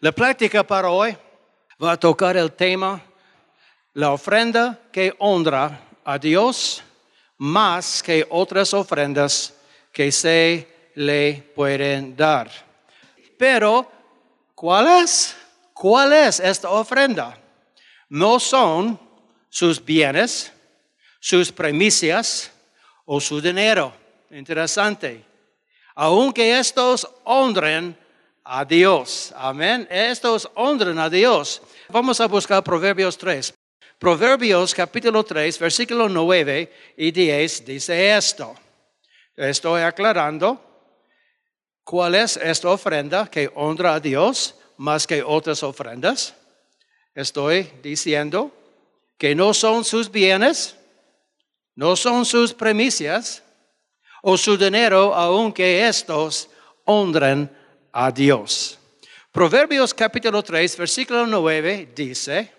La práctica para hoy va a tocar el tema, la ofrenda que honra a Dios más que otras ofrendas que se le pueden dar. Pero, ¿cuál es? ¿Cuál es esta ofrenda? No son sus bienes, sus premisas o su dinero. Interesante. Aunque estos honren a Dios. Amén. Estos honran a Dios. Vamos a buscar Proverbios 3. Proverbios capítulo 3, versículo 9 y 10 dice esto. Estoy aclarando cuál es esta ofrenda que honra a Dios más que otras ofrendas. Estoy diciendo que no son sus bienes, no son sus premisas o su dinero, aunque estos honren a Dios. Proverbios capítulo 3, versículo 9 dice,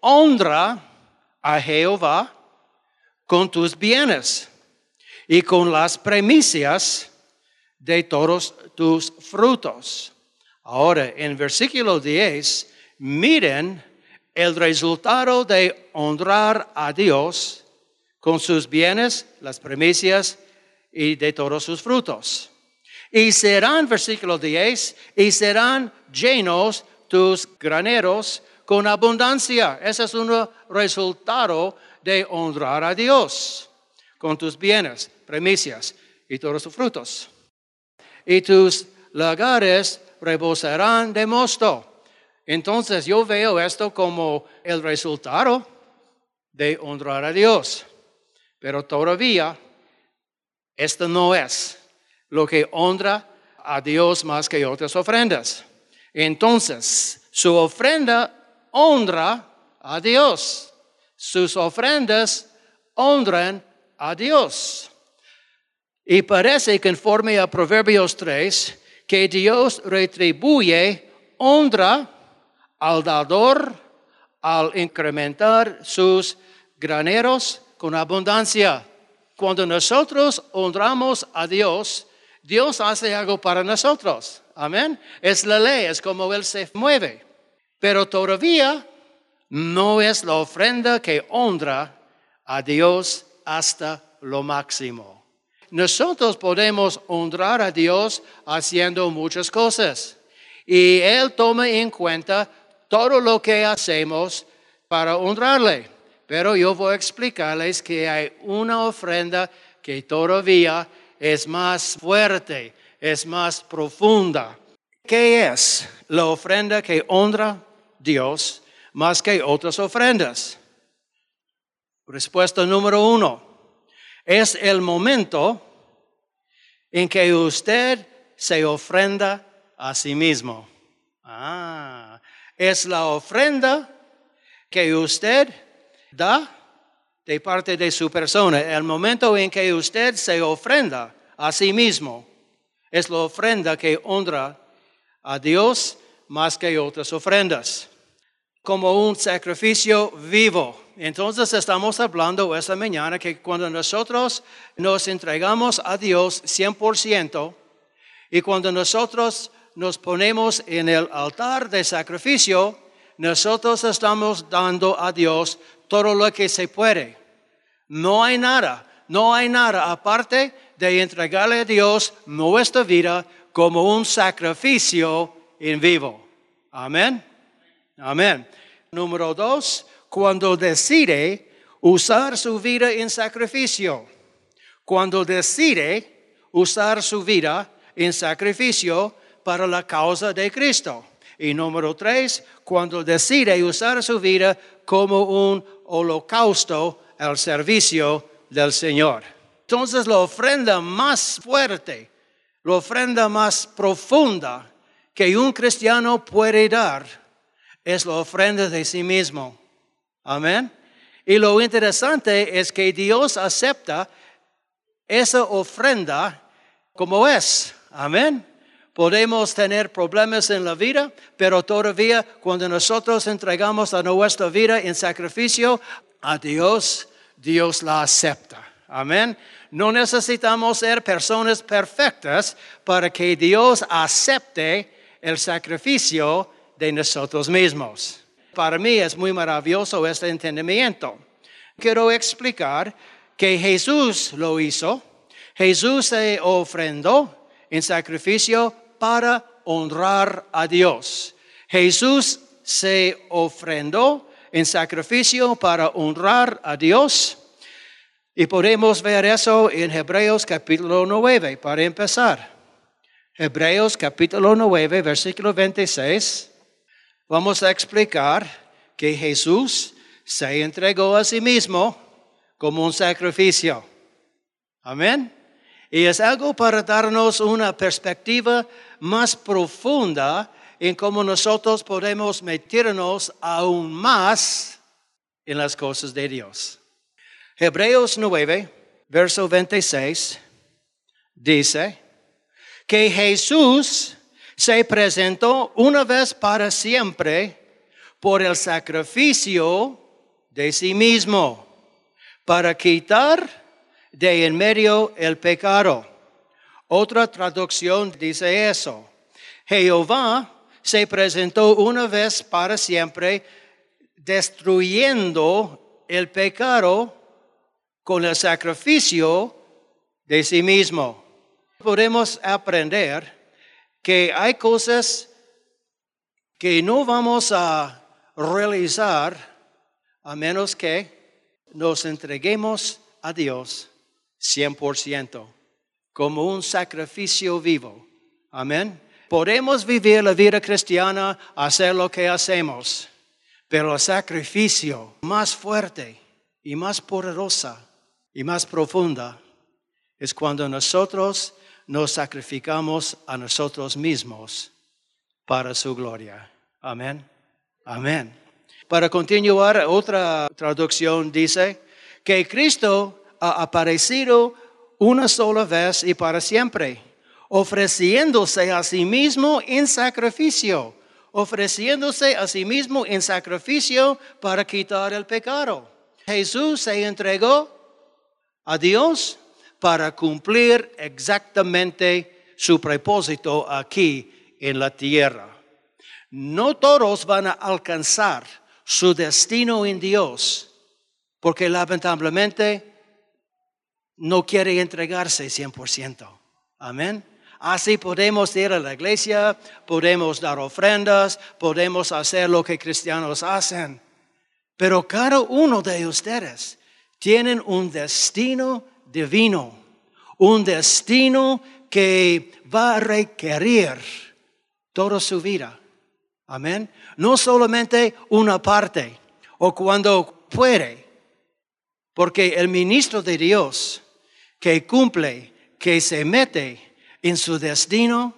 honra a Jehová con tus bienes y con las premisas de todos tus frutos. Ahora, en versículo 10, miren el resultado de honrar a Dios con sus bienes, las premisas y de todos sus frutos. Y serán, versículo 10, y serán llenos tus graneros con abundancia. Ese es un resultado de honrar a Dios con tus bienes, premisas y todos tus frutos. Y tus lagares rebosarán de mosto. Entonces yo veo esto como el resultado de honrar a Dios. Pero todavía esto no es lo que honra a Dios más que otras ofrendas. Entonces, su ofrenda honra a Dios. Sus ofrendas honran a Dios. Y parece, conforme a Proverbios 3, que Dios retribuye honra al dador al incrementar sus graneros con abundancia. Cuando nosotros honramos a Dios, Dios hace algo para nosotros. Amén. Es la ley, es como Él se mueve. Pero todavía no es la ofrenda que honra a Dios hasta lo máximo. Nosotros podemos honrar a Dios haciendo muchas cosas. Y Él toma en cuenta todo lo que hacemos para honrarle. Pero yo voy a explicarles que hay una ofrenda que todavía es más fuerte, es más profunda. ¿Qué es la ofrenda que honra Dios más que otras ofrendas? Respuesta número uno. Es el momento en que usted se ofrenda a sí mismo. Ah, es la ofrenda que usted da de parte de su persona. El momento en que usted se ofrenda a sí mismo es la ofrenda que honra a Dios más que otras ofrendas, como un sacrificio vivo. Entonces estamos hablando esta mañana que cuando nosotros nos entregamos a Dios 100% y cuando nosotros nos ponemos en el altar de sacrificio, nosotros estamos dando a Dios todo lo que se puede. No hay nada, no hay nada aparte de entregarle a Dios nuestra vida como un sacrificio en vivo. Amén. Amén. Número dos, cuando decide usar su vida en sacrificio. Cuando decide usar su vida en sacrificio para la causa de Cristo. Y número tres, cuando decide usar su vida como un holocausto al servicio del Señor. Entonces la ofrenda más fuerte, la ofrenda más profunda que un cristiano puede dar es la ofrenda de sí mismo. Amén. Y lo interesante es que Dios acepta esa ofrenda como es. Amén. Podemos tener problemas en la vida, pero todavía cuando nosotros entregamos nuestra vida en sacrificio a Dios, Dios la acepta. Amén. No necesitamos ser personas perfectas para que Dios acepte el sacrificio de nosotros mismos. Para mí es muy maravilloso este entendimiento. Quiero explicar que Jesús lo hizo. Jesús se ofrendó en sacrificio para honrar a Dios. Jesús se ofrendó en sacrificio para honrar a Dios. Y podemos ver eso en Hebreos capítulo 9 para empezar. Hebreos capítulo 9, versículo 26. Vamos a explicar que Jesús se entregó a sí mismo como un sacrificio. Amén. Y es algo para darnos una perspectiva más profunda en cómo nosotros podemos meternos aún más en las cosas de Dios. Hebreos 9, verso 26, dice que Jesús se presentó una vez para siempre por el sacrificio de sí mismo, para quitar de en medio el pecado. Otra traducción dice eso. Jehová se presentó una vez para siempre destruyendo el pecado con el sacrificio de sí mismo. Podemos aprender que hay cosas que no vamos a realizar a menos que nos entreguemos a Dios 100% como un sacrificio vivo. Amén. Podemos vivir la vida cristiana, hacer lo que hacemos, pero el sacrificio más fuerte y más poderosa y más profunda es cuando nosotros nos sacrificamos a nosotros mismos para su gloria. Amén. Amén. Para continuar, otra traducción dice que Cristo ha aparecido una sola vez y para siempre, ofreciéndose a sí mismo en sacrificio, ofreciéndose a sí mismo en sacrificio para quitar el pecado. Jesús se entregó a Dios para cumplir exactamente su propósito aquí en la tierra. No todos van a alcanzar su destino en Dios, porque lamentablemente no quiere entregarse 100%. Amén. Así podemos ir a la iglesia, podemos dar ofrendas, podemos hacer lo que cristianos hacen. Pero cada uno de ustedes tienen un destino divino, un destino que va a requerir toda su vida. Amén. No solamente una parte o cuando puede, porque el ministro de Dios que cumple, que se mete en su destino,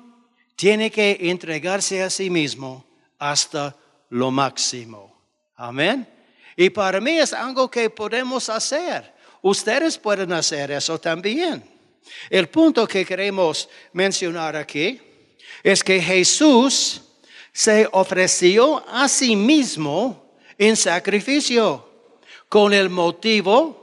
tiene que entregarse a sí mismo hasta lo máximo. Amén. Y para mí es algo que podemos hacer. Ustedes pueden hacer eso también. El punto que queremos mencionar aquí es que Jesús se ofreció a sí mismo en sacrificio con el motivo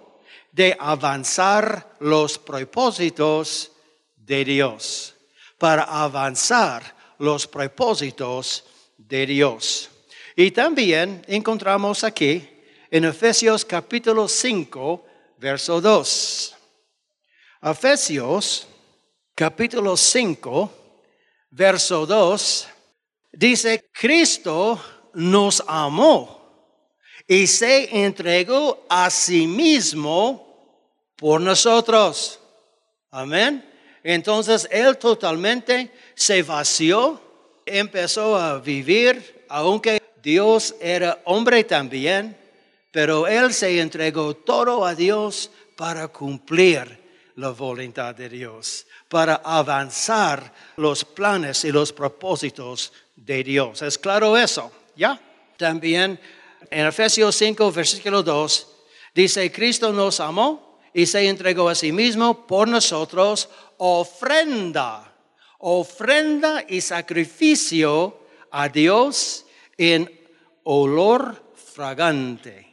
de avanzar los propósitos de Dios, para avanzar los propósitos de Dios. Y también encontramos aquí en Efesios capítulo 5, verso 2. Efesios capítulo 5, verso 2 Dice, Cristo nos amó y se entregó a sí mismo por nosotros. Amén. Entonces Él totalmente se vació, empezó a vivir, aunque Dios era hombre también, pero Él se entregó todo a Dios para cumplir la voluntad de Dios, para avanzar los planes y los propósitos de Dios. ¿Es claro eso? ¿Ya? También en Efesios 5, versículo 2, dice, Cristo nos amó y se entregó a sí mismo por nosotros ofrenda, ofrenda y sacrificio a Dios en olor fragante.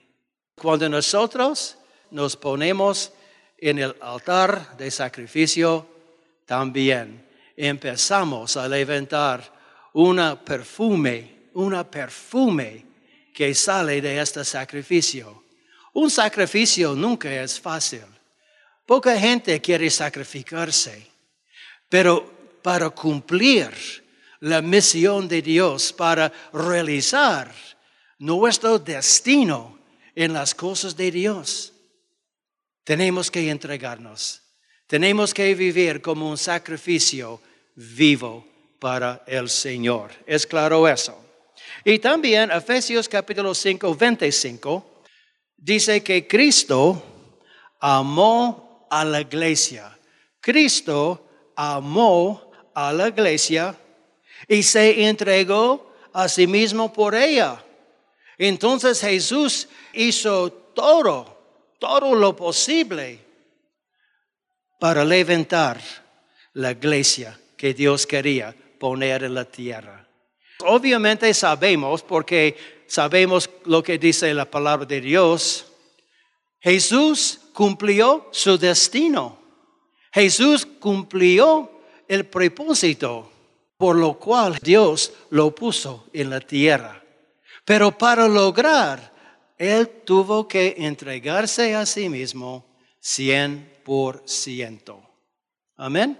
Cuando nosotros nos ponemos en el altar de sacrificio, también empezamos a levantar una perfume, una perfume que sale de este sacrificio. Un sacrificio nunca es fácil. Poca gente quiere sacrificarse, pero para cumplir la misión de Dios, para realizar nuestro destino en las cosas de Dios, tenemos que entregarnos. Tenemos que vivir como un sacrificio vivo para el Señor. ¿Es claro eso? Y también Efesios capítulo 5, 25 dice que Cristo amó a la iglesia. Cristo amó a la iglesia y se entregó a sí mismo por ella. Entonces Jesús hizo todo, todo lo posible para levantar la iglesia que Dios quería poner en la tierra. Obviamente sabemos, porque sabemos lo que dice la palabra de Dios, Jesús cumplió su destino. Jesús cumplió el propósito por lo cual Dios lo puso en la tierra. Pero para lograr, Él tuvo que entregarse a sí mismo cien por ciento. Amén.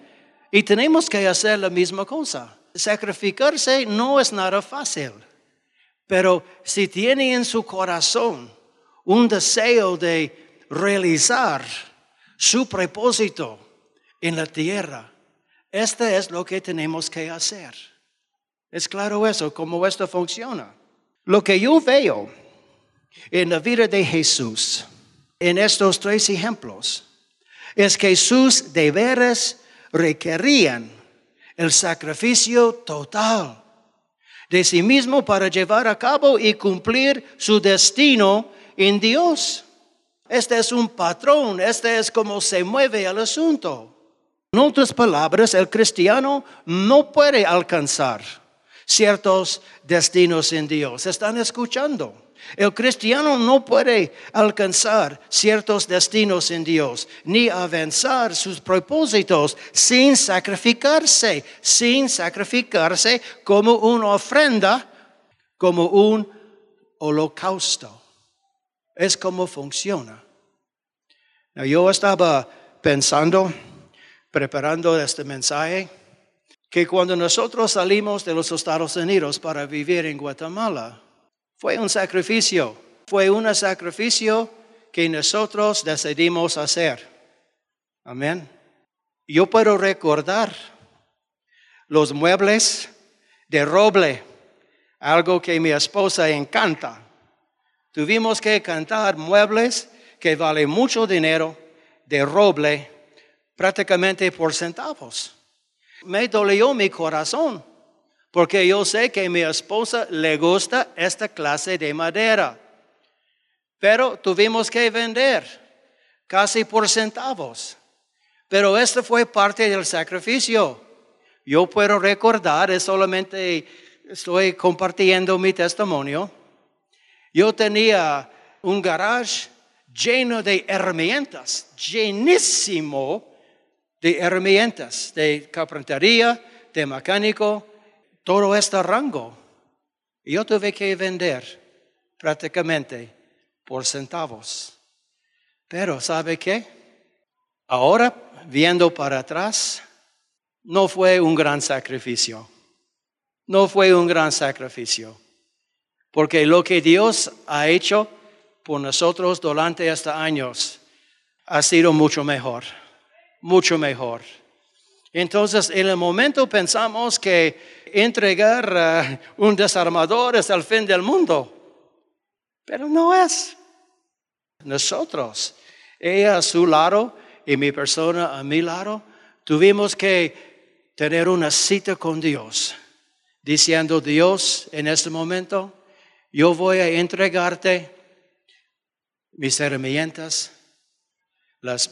Y tenemos que hacer la misma cosa. Sacrificarse no es nada fácil. Pero si tiene en su corazón un deseo de realizar su propósito en la tierra, este es lo que tenemos que hacer. Es claro eso, cómo esto funciona. Lo que yo veo en la vida de Jesús, en estos tres ejemplos, es que sus deberes requerían el sacrificio total de sí mismo para llevar a cabo y cumplir su destino en Dios. Este es un patrón, este es como se mueve el asunto. En otras palabras, el cristiano no puede alcanzar ciertos destinos en Dios. ¿Están escuchando? El cristiano no puede alcanzar ciertos destinos en Dios, ni avanzar sus propósitos sin sacrificarse, sin sacrificarse como una ofrenda, como un holocausto. Es como funciona. yo estaba pensando, preparando este mensaje, que cuando nosotros salimos de los Estados Unidos para vivir en Guatemala, fue un sacrificio, fue un sacrificio que nosotros decidimos hacer. Amén. Yo puedo recordar los muebles de roble, algo que mi esposa encanta. Tuvimos que cantar muebles que valen mucho dinero de roble prácticamente por centavos. Me dolió mi corazón porque yo sé que a mi esposa le gusta esta clase de madera. Pero tuvimos que vender casi por centavos. Pero esto fue parte del sacrificio. Yo puedo recordar, es solamente estoy compartiendo mi testimonio. Yo tenía un garage lleno de herramientas, llenísimo de herramientas, de carpintería, de mecánico, todo este rango. Yo tuve que vender prácticamente por centavos. Pero ¿sabe qué? Ahora, viendo para atrás, no fue un gran sacrificio. No fue un gran sacrificio. Porque lo que Dios ha hecho por nosotros durante estos años ha sido mucho mejor. Mucho mejor. Entonces, en el momento pensamos que entregar eh, un desarmador es el fin del mundo, pero no es. Nosotros, ella a su lado y mi persona a mi lado, tuvimos que tener una cita con Dios, diciendo, Dios, en este momento, yo voy a entregarte mis herramientas,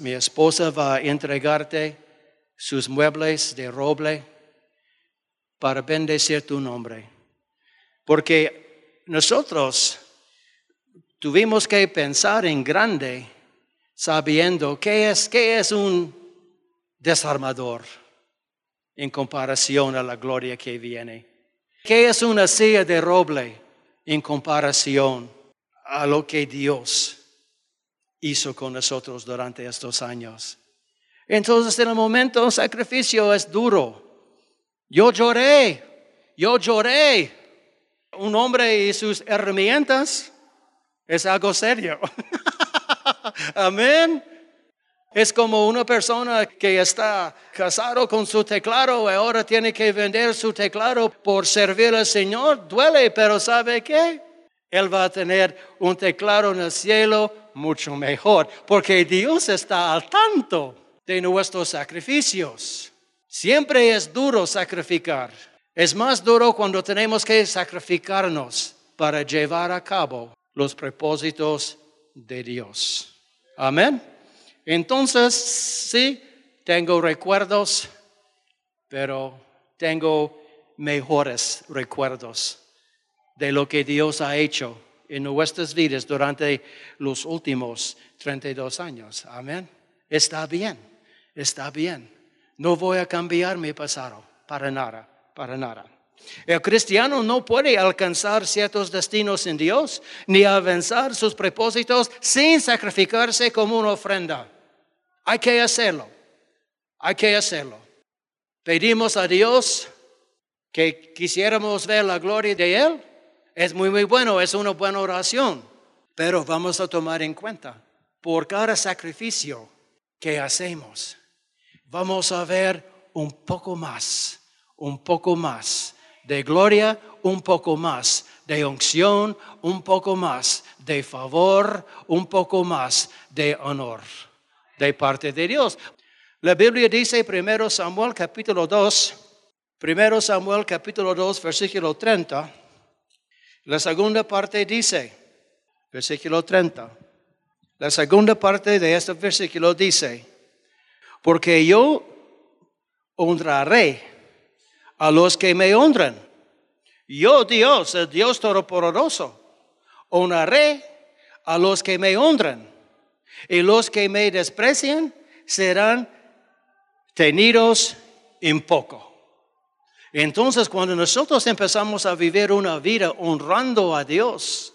mi esposa va a entregarte sus muebles de roble para bendecir tu nombre. Porque nosotros tuvimos que pensar en grande, sabiendo qué es, qué es un desarmador en comparación a la gloria que viene. ¿Qué es una silla de roble en comparación a lo que Dios hizo con nosotros durante estos años? Entonces en el momento el sacrificio es duro. Yo lloré, yo lloré. Un hombre y sus herramientas es algo serio. Amén. Es como una persona que está casado con su teclado y ahora tiene que vender su teclado por servir al Señor. Duele, pero ¿sabe qué? Él va a tener un teclado en el cielo mucho mejor, porque Dios está al tanto de nuestros sacrificios. Siempre es duro sacrificar. Es más duro cuando tenemos que sacrificarnos para llevar a cabo los propósitos de Dios. Amén. Entonces, sí, tengo recuerdos, pero tengo mejores recuerdos de lo que Dios ha hecho en nuestras vidas durante los últimos 32 años. Amén. Está bien, está bien. No voy a cambiar mi pasado para nada, para nada. El cristiano no puede alcanzar ciertos destinos en Dios ni avanzar sus propósitos sin sacrificarse como una ofrenda. Hay que hacerlo. Hay que hacerlo. Pedimos a Dios que quisiéramos ver la gloria de Él. Es muy, muy bueno, es una buena oración. Pero vamos a tomar en cuenta, por cada sacrificio que hacemos, vamos a ver un poco más, un poco más de gloria, un poco más de unción, un poco más de favor, un poco más de honor de parte de Dios. La Biblia dice, 1 Samuel capítulo 2, 1 Samuel capítulo 2, versículo 30, la segunda parte dice, versículo 30, la segunda parte de este versículo dice, porque yo honraré a los que me honran. Yo, Dios, el Dios Todopoderoso, honraré a los que me honran y los que me desprecian serán tenidos en poco. Entonces, cuando nosotros empezamos a vivir una vida honrando a Dios,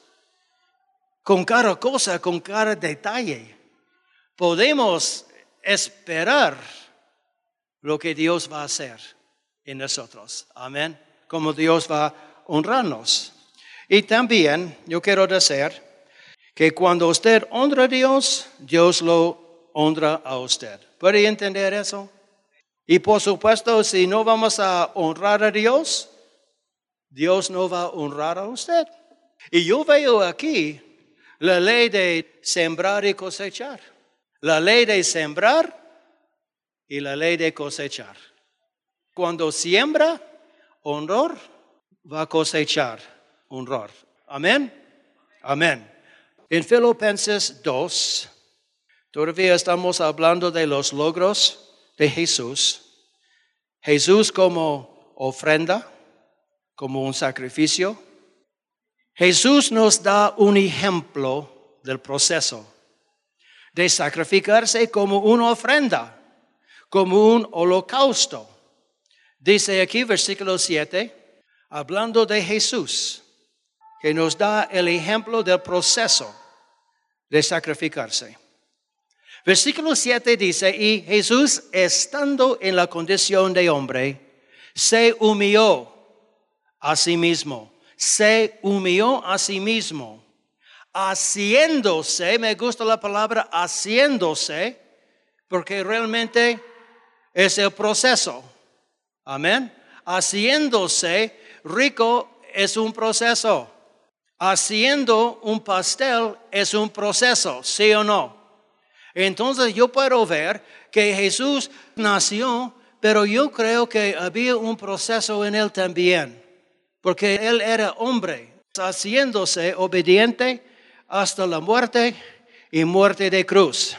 con cada cosa, con cada detalle, podemos esperar lo que Dios va a hacer en nosotros. Amén. Como Dios va a honrarnos. Y también yo quiero decir, que cuando usted honra a Dios, Dios lo honra a usted. ¿Puede entender eso? Y por supuesto, si no vamos a honrar a Dios, Dios no va a honrar a usted. Y yo veo aquí la ley de sembrar y cosechar. La ley de sembrar y la ley de cosechar. Cuando siembra honor, va a cosechar honor. Amén. Amén. En Filipenses 2, todavía estamos hablando de los logros de Jesús. Jesús como ofrenda, como un sacrificio. Jesús nos da un ejemplo del proceso de sacrificarse como una ofrenda, como un holocausto. Dice aquí versículo 7, hablando de Jesús, que nos da el ejemplo del proceso de sacrificarse. Versículo 7 dice, y Jesús, estando en la condición de hombre, se humilló a sí mismo, se humilló a sí mismo, haciéndose, me gusta la palabra haciéndose, porque realmente es el proceso. Amén. Haciéndose rico es un proceso haciendo un pastel es un proceso, ¿sí o no? Entonces yo puedo ver que Jesús nació, pero yo creo que había un proceso en él también, porque él era hombre, haciéndose obediente hasta la muerte y muerte de cruz.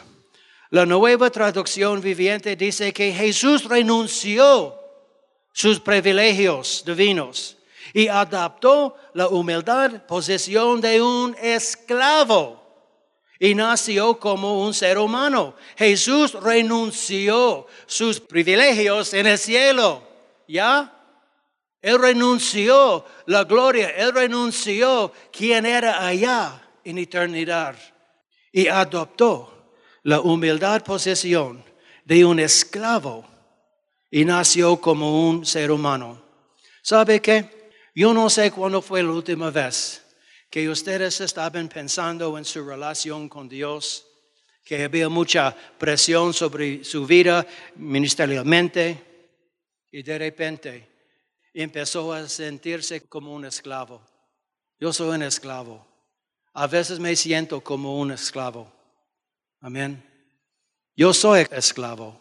La nueva traducción viviente dice que Jesús renunció sus privilegios divinos y adaptó la humildad, posesión de un esclavo y nació como un ser humano. Jesús renunció sus privilegios en el cielo. ¿Ya? Él renunció la gloria, Él renunció quien era allá en eternidad y adoptó la humildad posesión de un esclavo y nació como un ser humano. ¿Sabe qué? Yo no sé cuándo fue la última vez que ustedes estaban pensando en su relación con Dios, que había mucha presión sobre su vida ministerialmente y de repente empezó a sentirse como un esclavo. Yo soy un esclavo. A veces me siento como un esclavo. Amén. Yo soy esclavo.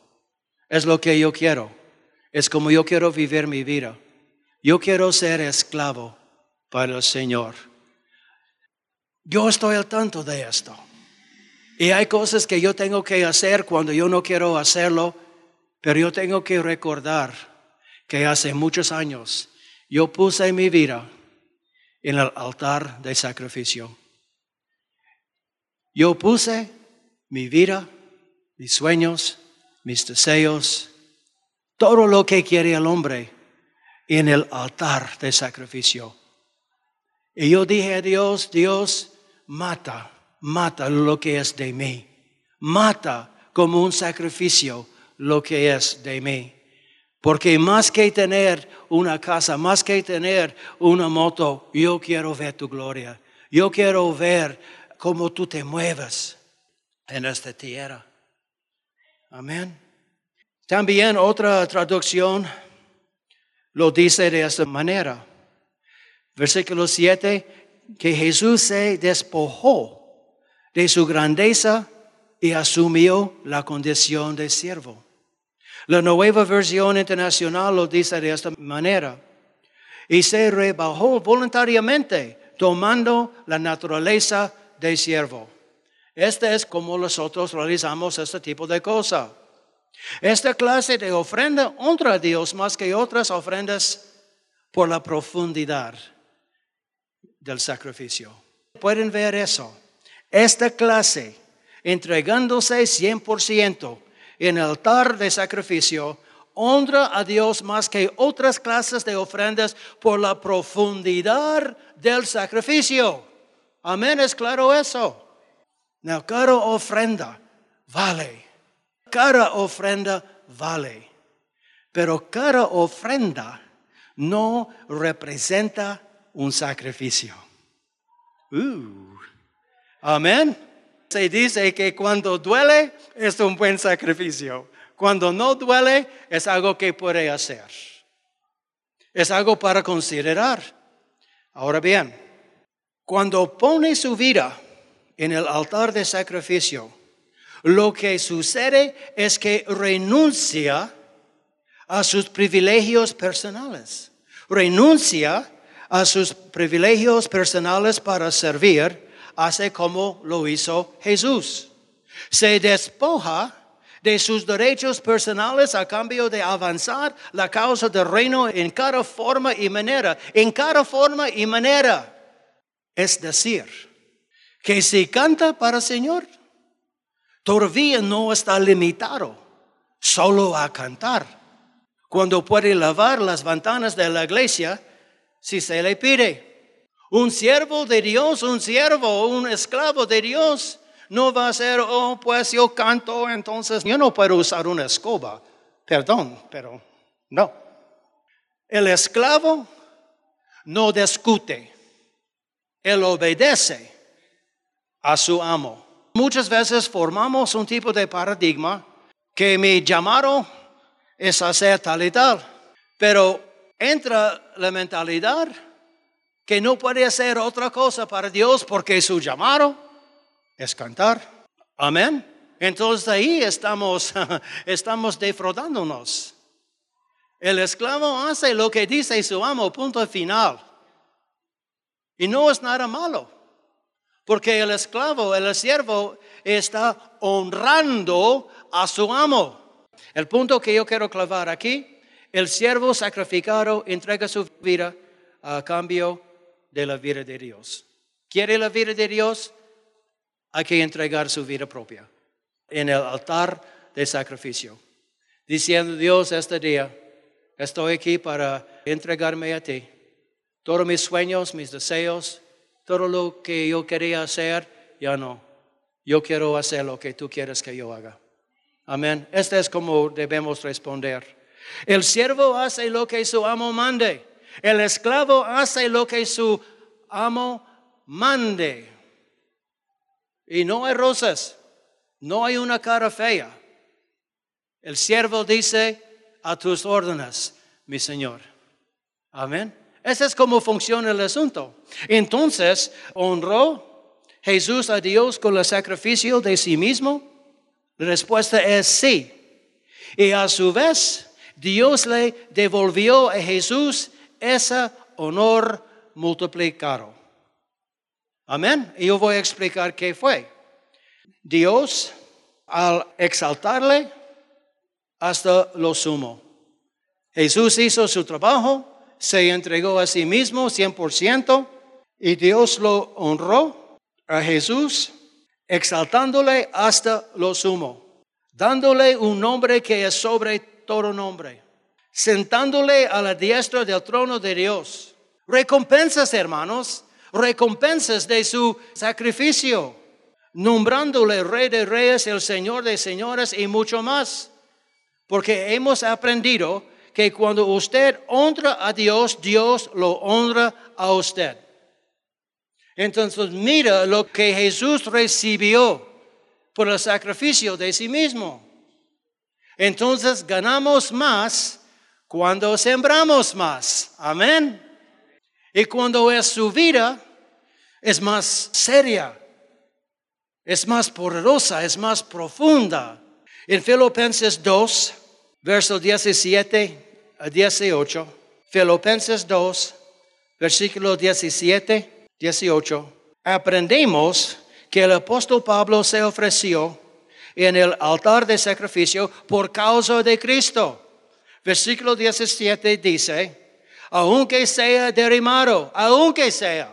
Es lo que yo quiero. Es como yo quiero vivir mi vida. Yo quiero ser esclavo para el Señor. Yo estoy al tanto de esto. Y hay cosas que yo tengo que hacer cuando yo no quiero hacerlo, pero yo tengo que recordar que hace muchos años yo puse mi vida en el altar de sacrificio. Yo puse mi vida, mis sueños, mis deseos, todo lo que quiere el hombre en el altar de sacrificio. Y yo dije a Dios, Dios, mata, mata lo que es de mí. Mata como un sacrificio lo que es de mí. Porque más que tener una casa, más que tener una moto, yo quiero ver tu gloria. Yo quiero ver cómo tú te mueves en esta tierra. Amén. También otra traducción lo dice de esta manera. Versículo 7, que Jesús se despojó de su grandeza y asumió la condición de siervo. La nueva versión internacional lo dice de esta manera. Y se rebajó voluntariamente, tomando la naturaleza de siervo. Este es como nosotros realizamos este tipo de cosa. Esta clase de ofrenda honra a Dios más que otras ofrendas por la profundidad del sacrificio. Pueden ver eso. Esta clase, entregándose 100%, en el altar de sacrificio, honra a Dios más que otras clases de ofrendas por la profundidad del sacrificio. Amén, es claro eso. No, cada ofrenda vale. Cada ofrenda vale. Pero cada ofrenda no representa un sacrificio. Amén. Se dice que cuando duele es un buen sacrificio. Cuando no duele es algo que puede hacer. Es algo para considerar. Ahora bien, cuando pone su vida en el altar de sacrificio, lo que sucede es que renuncia a sus privilegios personales. Renuncia a sus privilegios personales para servir hace como lo hizo Jesús. Se despoja de sus derechos personales a cambio de avanzar la causa del reino en cada forma y manera, en cada forma y manera. Es decir, que si canta para el Señor, todavía no está limitado solo a cantar. Cuando puede lavar las ventanas de la iglesia, si se le pide. Un siervo de Dios, un siervo, un esclavo de Dios, no va a ser, oh, pues yo canto, entonces yo no puedo usar una escoba. Perdón, pero no. El esclavo no discute, él obedece a su amo. Muchas veces formamos un tipo de paradigma que mi llamado es hacer tal y tal, pero entra la mentalidad que no puede hacer otra cosa para Dios porque su llamado es cantar. Amén. Entonces ahí estamos, estamos defraudándonos. El esclavo hace lo que dice su amo, punto final. Y no es nada malo, porque el esclavo, el siervo, está honrando a su amo. El punto que yo quiero clavar aquí, el siervo sacrificado entrega su vida a cambio de la vida de Dios. ¿Quiere la vida de Dios? Hay que entregar su vida propia en el altar de sacrificio. Diciendo, Dios, este día estoy aquí para entregarme a ti. Todos mis sueños, mis deseos, todo lo que yo quería hacer, ya no. Yo quiero hacer lo que tú quieres que yo haga. Amén. Este es como debemos responder. El siervo hace lo que su amo mande. El esclavo hace lo que su amo mande. Y no hay rosas, no hay una cara fea. El siervo dice a tus órdenes, mi Señor. Amén. Ese es como funciona el asunto. Entonces, honró Jesús a Dios con el sacrificio de sí mismo. La respuesta es sí. Y a su vez, Dios le devolvió a Jesús ese honor multiplicado. Amén. Y yo voy a explicar qué fue. Dios, al exaltarle hasta lo sumo. Jesús hizo su trabajo, se entregó a sí mismo 100% y Dios lo honró a Jesús, exaltándole hasta lo sumo, dándole un nombre que es sobre todo nombre, sentándole a la diestra del trono de Dios. Recompensas, hermanos, recompensas de su sacrificio, nombrándole Rey de Reyes, el Señor de Señores y mucho más. Porque hemos aprendido que cuando usted honra a Dios, Dios lo honra a usted. Entonces mira lo que Jesús recibió por el sacrificio de sí mismo. Entonces ganamos más cuando sembramos más. Amén. Y cuando es su vida, es más seria, es más poderosa, es más profunda. En Filipenses 2, versos 17 a 18, Filipenses 2, versículo 17, 18, aprendemos que el apóstol Pablo se ofreció en el altar de sacrificio por causa de Cristo. Versículo 17 dice, aunque sea derrimado, aunque sea,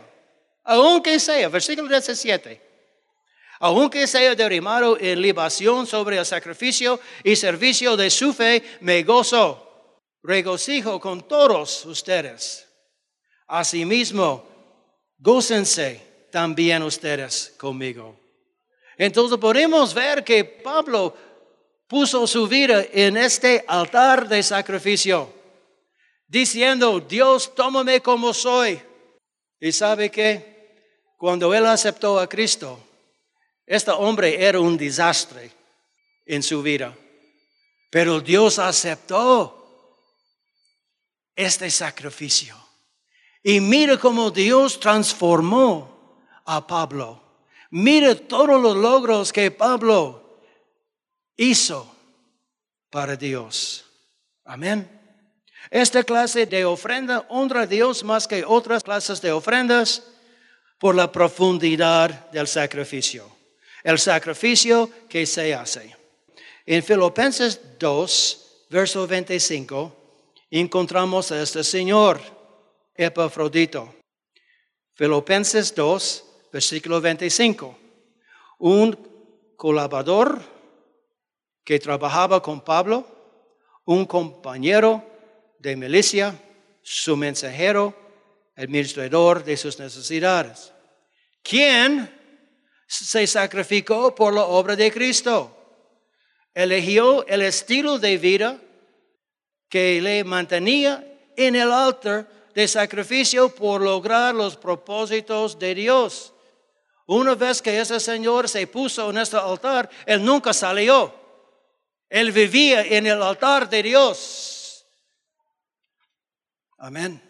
aunque sea, versículo 17, aunque sea derrimado en libación sobre el sacrificio y servicio de su fe, me gozo, regocijo con todos ustedes. Asimismo, gócense también ustedes conmigo. Entonces podemos ver que Pablo puso su vida en este altar de sacrificio diciendo, Dios, tómame como soy. Y sabe que cuando él aceptó a Cristo, este hombre era un desastre en su vida. Pero Dios aceptó este sacrificio. Y mire cómo Dios transformó a Pablo. Mire todos los logros que Pablo hizo para Dios. Amén. Esta clase de ofrenda honra a Dios más que otras clases de ofrendas por la profundidad del sacrificio. El sacrificio que se hace. En Filipenses 2, verso 25, encontramos a este Señor, Epafrodito. Filipenses 2, versículo 25. Un colaborador que trabajaba con Pablo, un compañero de milicia, su mensajero, administrador de sus necesidades. ¿Quién se sacrificó por la obra de Cristo? Eligió el estilo de vida que le mantenía en el altar de sacrificio por lograr los propósitos de Dios. Una vez que ese Señor se puso en este altar, Él nunca salió. Él vivía en el altar de Dios. Amén.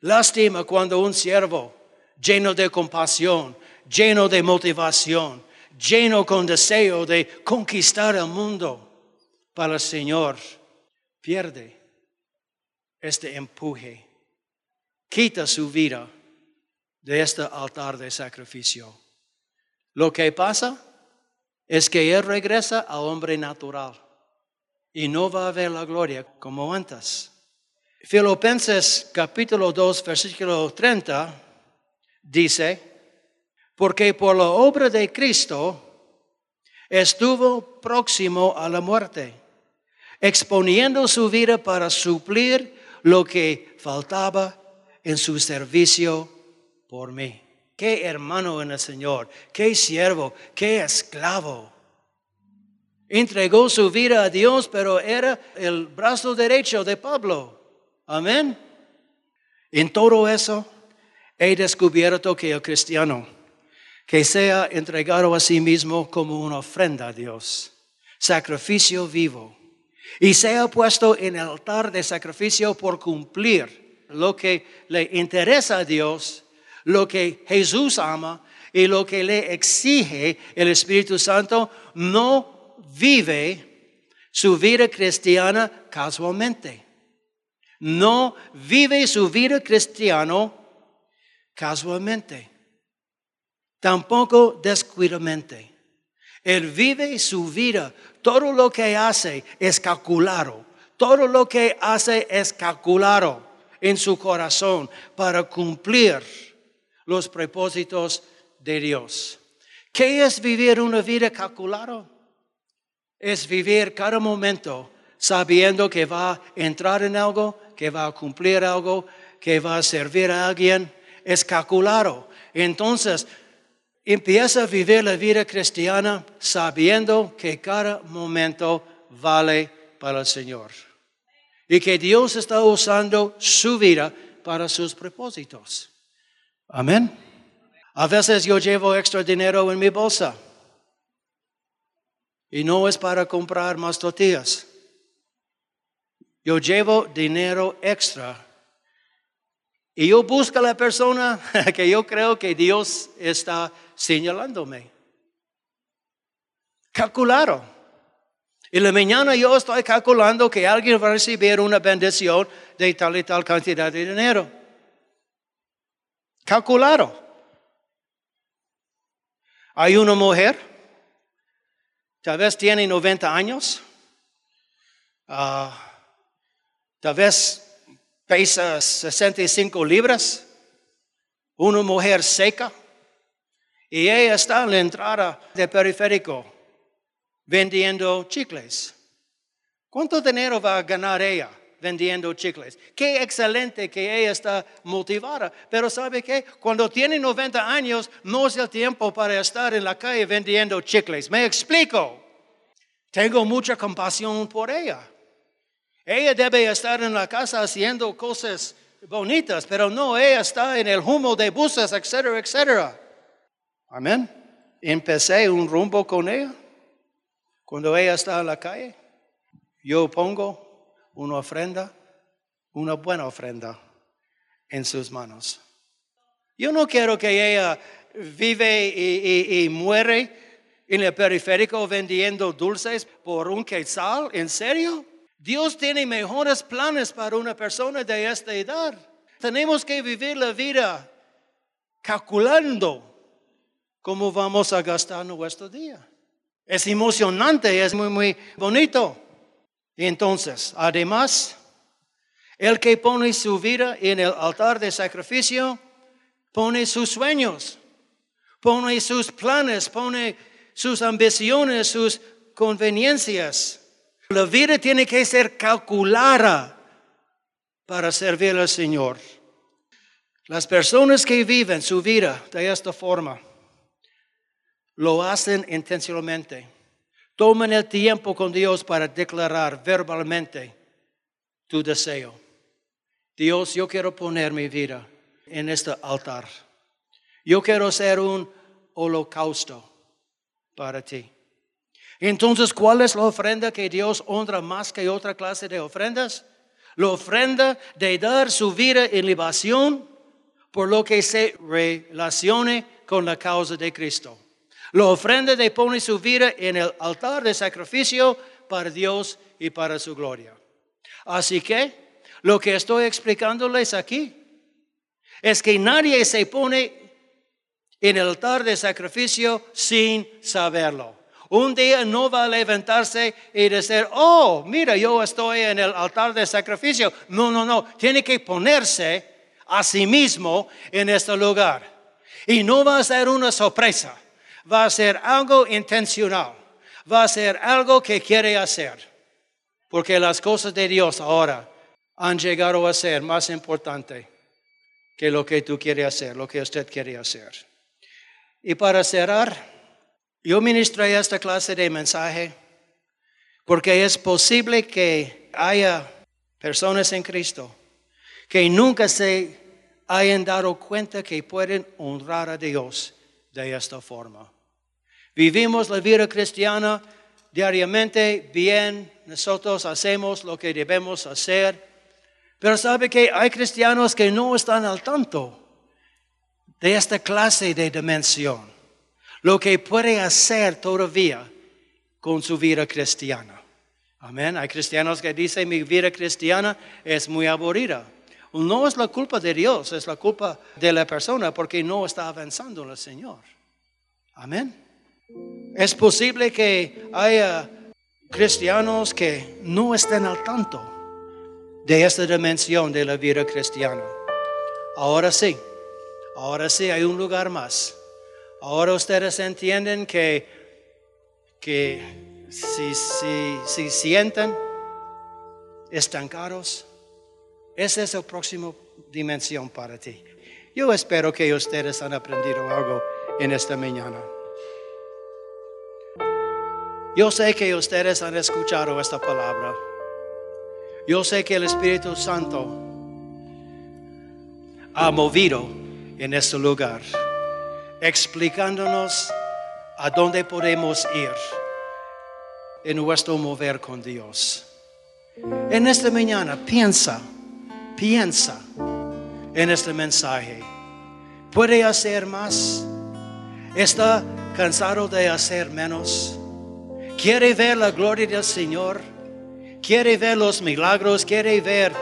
Lástima cuando un siervo lleno de compasión, lleno de motivación, lleno con deseo de conquistar el mundo para el Señor, pierde este empuje, quita su vida de este altar de sacrificio. Lo que pasa es que Él regresa al hombre natural y no va a ver la gloria como antes. Filipenses capítulo 2, versículo 30 dice, porque por la obra de Cristo estuvo próximo a la muerte, exponiendo su vida para suplir lo que faltaba en su servicio por mí. Qué hermano en el Señor, qué siervo, qué esclavo. Entregó su vida a Dios, pero era el brazo derecho de Pablo. Amén. En todo eso he descubierto que el cristiano que sea entregado a sí mismo como una ofrenda a Dios, sacrificio vivo, y sea puesto en el altar de sacrificio por cumplir lo que le interesa a Dios, lo que Jesús ama y lo que le exige el Espíritu Santo, no vive su vida cristiana casualmente. No vive su vida cristiana casualmente. Tampoco descuidamente. Él vive su vida todo lo que hace es calculado. Todo lo que hace es calculado en su corazón para cumplir los propósitos de Dios. ¿Qué es vivir una vida calculada? Es vivir cada momento sabiendo que va a entrar en algo, que va a cumplir algo, que va a servir a alguien. Es calculado. Entonces, empieza a vivir la vida cristiana sabiendo que cada momento vale para el Señor. Y que Dios está usando su vida para sus propósitos. Amén. A veces yo llevo extra dinero en mi bolsa. Y no es para comprar más tortillas. Yo llevo dinero extra y yo busco a la persona que yo creo que Dios está señalándome. Calculado. Y la mañana yo estoy calculando que alguien va a recibir una bendición de tal y tal cantidad de dinero. Calculado. Hay una mujer, tal vez tiene 90 años, uh, tal vez pesa 65 libras, una mujer seca, y ella está en la entrada del periférico vendiendo chicles. ¿Cuánto dinero va a ganar ella vendiendo chicles? Qué excelente que ella está motivada. Pero ¿sabe qué? Cuando tiene 90 años no es el tiempo para estar en la calle vendiendo chicles. Me explico. Tengo mucha compasión por ella. Ella debe estar en la casa haciendo cosas bonitas, pero no, ella está en el humo de buses, etcétera, etcétera. Amén. Empecé un rumbo con ella. Cuando ella está en la calle, yo pongo una ofrenda, una buena ofrenda en sus manos. Yo no quiero que ella vive y, muere en el periférico vendiendo dulces por un quetzal. ¿En serio? Dios tiene mejores planes para una persona de esta edad. Tenemos que vivir la vida calculando cómo vamos a gastar nuestro día. Es emocionante, es muy, muy bonito. Y entonces, además, el que pone su vida en el altar de sacrificio, pone sus sueños, pone sus planes, pone sus ambiciones, sus conveniencias. La vida tiene que ser calculada para servir al Señor. Las personas que viven su vida de esta forma lo hacen intencionalmente. Toman el tiempo con Dios para declarar verbalmente tu deseo. Dios, yo quiero poner mi vida en este altar. Yo quiero ser un holocausto para ti. Entonces, ¿cuál es la ofrenda que Dios honra más que otra clase de ofrendas? La ofrenda de dar su vida en libación por lo que se relacione con la causa de Cristo. La ofrenda de poner su vida en el altar de sacrificio para Dios y para su gloria. Así que lo que estoy explicándoles aquí es que nadie se pone en el altar de sacrificio sin saberlo. Un día no va a levantarse y decir, oh, mira, yo estoy en el altar de sacrificio. No, no, no. Tiene que ponerse a sí mismo en este lugar. Y no va a ser una sorpresa. Va a ser algo intencional. Va a ser algo que quiere hacer. Porque las cosas de Dios ahora han llegado a ser más importante que lo que tú quieres hacer, lo que usted quiere hacer. Y para cerrar, yo ministré esta clase de mensaje porque es posible que haya personas en Cristo que nunca se hayan dado cuenta que pueden honrar a Dios de esta forma. Vivimos la vida cristiana diariamente bien, nosotros hacemos lo que debemos hacer, pero sabe que hay cristianos que no están al tanto de esta clase de dimensión, lo que puede hacer todavía con su vida cristiana. Amén. Hay cristianos que dicen mi vida cristiana es muy aburrida. No es la culpa de Dios, es la culpa de la persona porque no está avanzando el Señor. Amén. Es posible que haya cristianos que no estén al tanto de esta dimensión de la vida cristiana. Ahora sí, ahora sí hay un lugar más. Ahora ustedes entienden que, que si, si, si sienten estancados, esa es la próxima dimensión para ti. Yo espero que ustedes han aprendido algo en esta mañana. Yo sé que ustedes han escuchado esta palabra. Yo sé que el Espíritu Santo ha movido en este lugar, explicándonos a dónde podemos ir en nuestro mover con Dios. En esta mañana piensa, piensa en este mensaje. ¿Puede hacer más? ¿Está cansado de hacer menos? ¿Quiere ver la gloria del Señor? quiere ver los milagros, quiere ver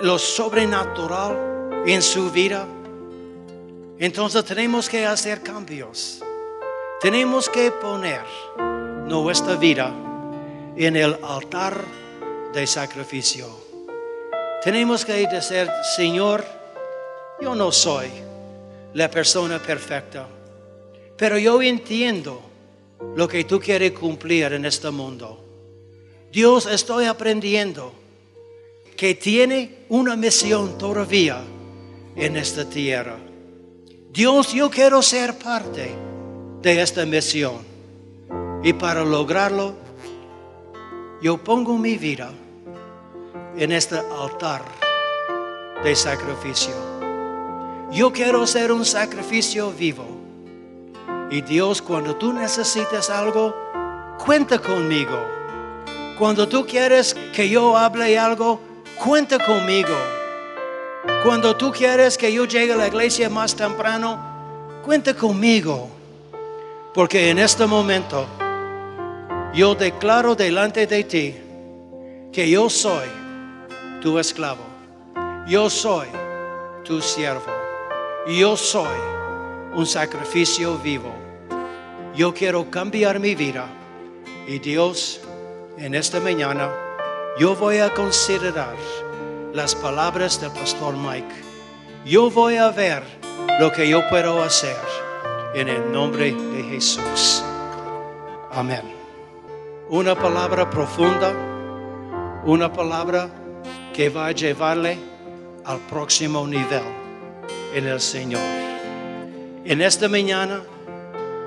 lo sobrenatural en su vida, entonces tenemos que hacer cambios. Tenemos que poner nuestra vida en el altar de sacrificio. Tenemos que decir, Señor, yo no soy la persona perfecta, pero yo entiendo lo que tú quieres cumplir en este mundo. Dios estoy aprendiendo que tiene una misión todavía en esta tierra. Dios, yo quiero ser parte de esta misión. Y para lograrlo, yo pongo mi vida en este altar de sacrificio. Yo quiero ser un sacrificio vivo. Y Dios, cuando tú necesites algo, cuenta conmigo cuando tú quieres que yo hable algo, cuenta conmigo. Cuando tú quieres que yo llegue a la iglesia más temprano, cuenta conmigo. Porque en este momento yo declaro delante de ti que yo soy tu esclavo. Yo soy tu siervo. Yo soy un sacrificio vivo. Yo quiero cambiar mi vida. Y Dios en esta mañana yo voy a considerar las palabras del pastor Mike. Yo voy a ver lo que yo puedo hacer en el nombre de Jesús. Amén. Una palabra profunda, una palabra que va a llevarle al próximo nivel en el Señor. En esta mañana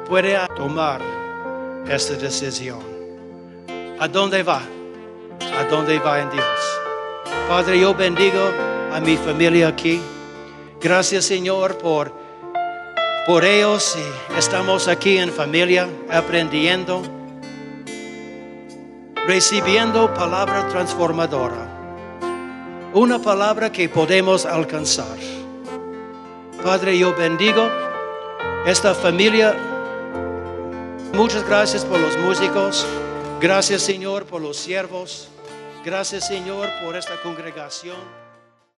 puede tomar esta decisión. ¿A dónde va? ¿A dónde va en Dios? Padre, yo bendigo a mi familia aquí. Gracias, Señor, por, por ellos. Y estamos aquí en familia aprendiendo, recibiendo palabra transformadora. Una palabra que podemos alcanzar. Padre, yo bendigo esta familia. Muchas gracias por los músicos. Gracias Señor por los siervos. Gracias Señor por esta congregación.